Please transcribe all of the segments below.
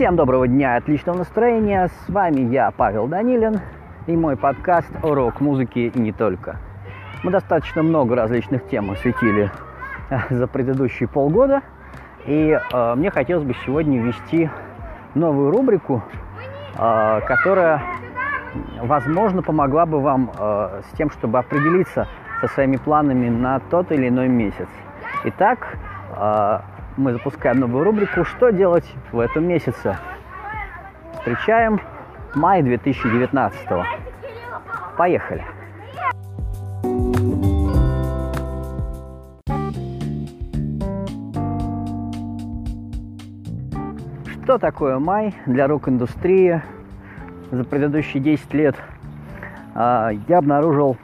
Всем доброго дня, отличного настроения. С вами я, Павел Данилин, и мой подкаст о рок-музыке и не только. Мы достаточно много различных тем осветили э, за предыдущие полгода, и э, мне хотелось бы сегодня ввести новую рубрику, э, которая, возможно, помогла бы вам э, с тем, чтобы определиться со своими планами на тот или иной месяц. Итак, э, мы запускаем новую рубрику «Что делать в этом месяце?». Встречаем май 2019 Поехали! Что такое май для рок-индустрии? За предыдущие 10 лет э, я обнаружил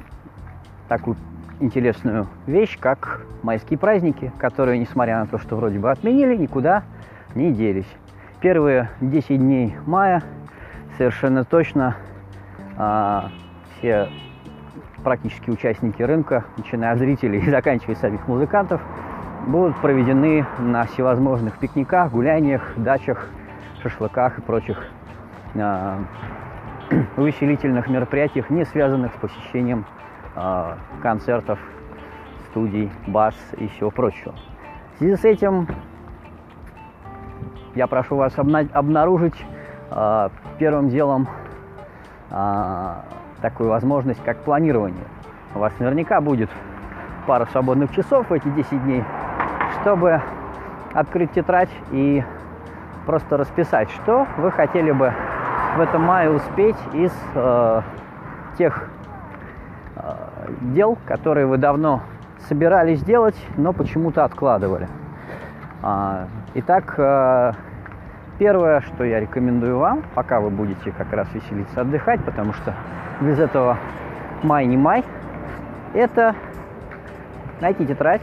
такую интересную вещь, как майские праздники, которые, несмотря на то, что вроде бы отменили, никуда не делись. Первые 10 дней мая совершенно точно а, все практически участники рынка, начиная от зрителей и заканчивая самих музыкантов, будут проведены на всевозможных пикниках, гуляниях, дачах, шашлыках и прочих а, увеселительных мероприятиях, не связанных с посещением концертов, студий, бас и всего прочего. В связи с этим я прошу вас обнаружить э, первым делом э, такую возможность, как планирование. У вас наверняка будет пара свободных часов в эти 10 дней, чтобы открыть тетрадь и просто расписать, что вы хотели бы в этом мае успеть из э, тех дел, которые вы давно собирались делать, но почему-то откладывали. А, итак, э, первое, что я рекомендую вам, пока вы будете как раз веселиться, отдыхать, потому что без этого май не май, это найти тетрадь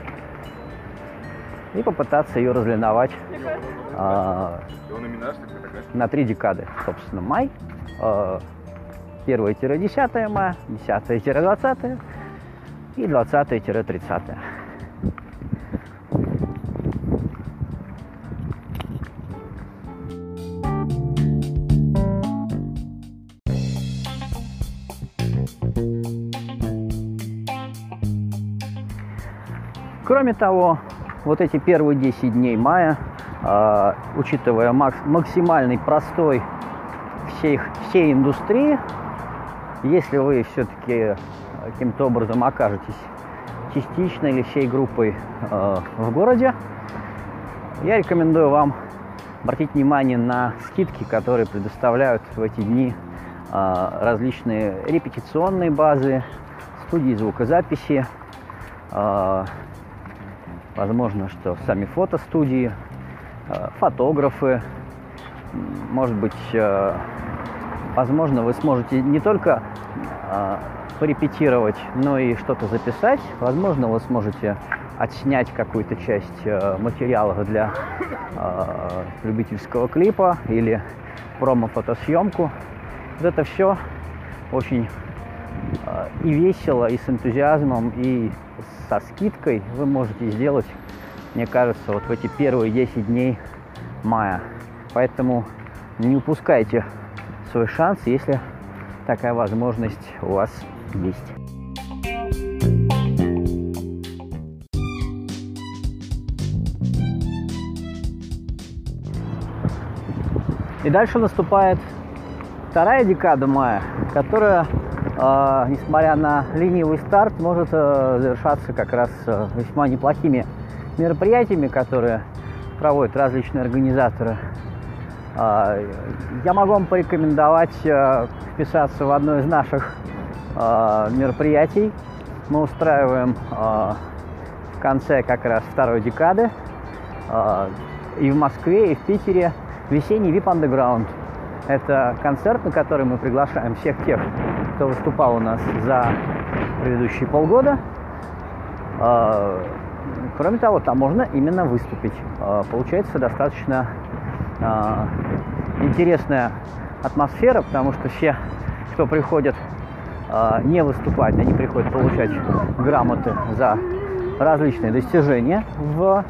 и попытаться ее разлиновать а, на три декады. Собственно, май, 1-10 а, мая, 10-20 и 20-30. Кроме того, вот эти первые 10 дней мая, э, учитывая макс максимальный простой всей, всей индустрии, если вы все-таки каким-то образом окажетесь частично или всей группой э, в городе, я рекомендую вам обратить внимание на скидки, которые предоставляют в эти дни э, различные репетиционные базы, студии звукозаписи, э, возможно, что сами фотостудии, э, фотографы, может быть, э, возможно, вы сможете не только э, порепетировать, но и что-то записать. Возможно, вы сможете отснять какую-то часть э, материала для э, любительского клипа или промо-фотосъемку. Вот это все очень э, и весело, и с энтузиазмом, и со скидкой вы можете сделать, мне кажется, вот в эти первые 10 дней мая. Поэтому не упускайте свой шанс, если такая возможность у вас есть. И дальше наступает вторая декада мая, которая, э, несмотря на ленивый старт, может э, завершаться как раз э, весьма неплохими мероприятиями, которые проводят различные организаторы. Э, я могу вам порекомендовать э, вписаться в одно из наших э, мероприятий. Мы устраиваем э, в конце как раз второй декады и в Москве, и в Питере весенний VIP Underground. Это концерт, на который мы приглашаем всех тех, кто выступал у нас за предыдущие полгода. Кроме того, там можно именно выступить. Получается достаточно интересная атмосфера, потому что все, кто приходят э, не выступать, они приходят получать грамоты за различные достижения в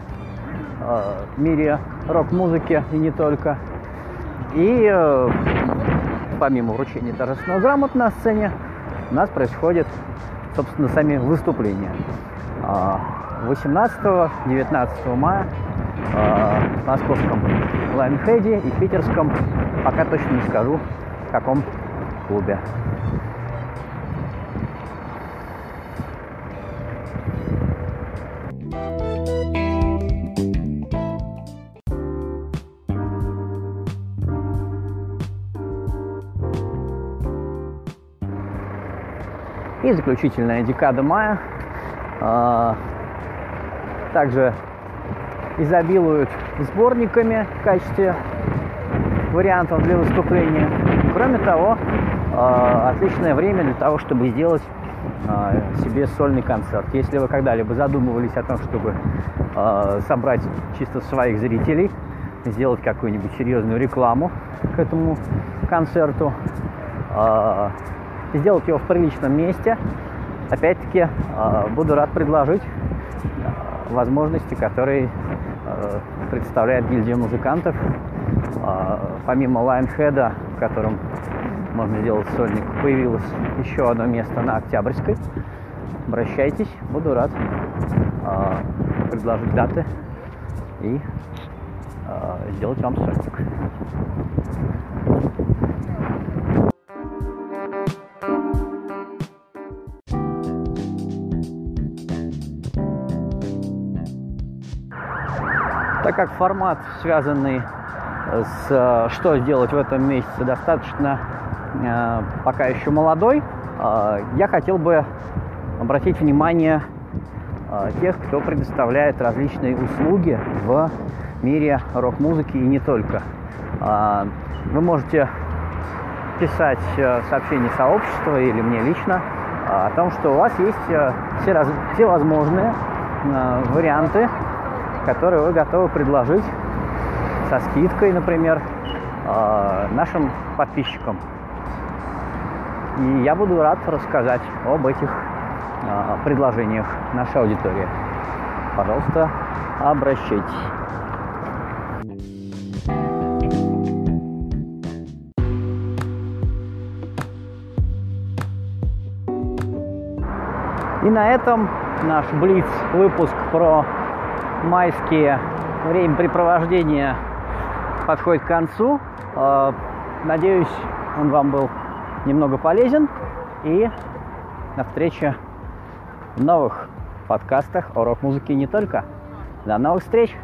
э, мире рок-музыки и не только. И помимо вручения торжественного грамот на сцене, у нас происходят, собственно, сами выступления. 18-19 а, мая а, в московском Лайнхеде и питерском, пока точно не скажу, в каком клубе. И заключительная декада мая а, также изобилуют сборниками в качестве вариантов для выступления. Кроме того, а, отличное время для того, чтобы сделать а, себе сольный концерт. Если вы когда-либо задумывались о том, чтобы собрать чисто своих зрителей, сделать какую-нибудь серьезную рекламу к этому концерту, сделать его в приличном месте. Опять-таки, а, буду рад предложить а, возможности, которые а, представляет гильдия музыкантов. Помимо Лайнхеда, в котором можно сделать сольник, появилось еще одно место на Октябрьской. Обращайтесь, буду рад предложить даты и сделать вам сольник. Так как формат, связанный с э, что сделать в этом месяце, достаточно э, пока еще молодой, э, я хотел бы обратить внимание тех, кто предоставляет различные услуги в мире рок-музыки и не только. Вы можете писать э, сообщение сообщества или мне лично о том, что у вас есть все, раз, все возможные варианты которые вы готовы предложить со скидкой, например, э, нашим подписчикам. И я буду рад рассказать об этих э, предложениях нашей аудитории. Пожалуйста, обращайтесь. И на этом наш Блиц выпуск про майские времяпрепровождения подходит к концу. А, надеюсь, он вам был немного полезен. И на встрече в новых подкастах о рок-музыке не только. До новых встреч!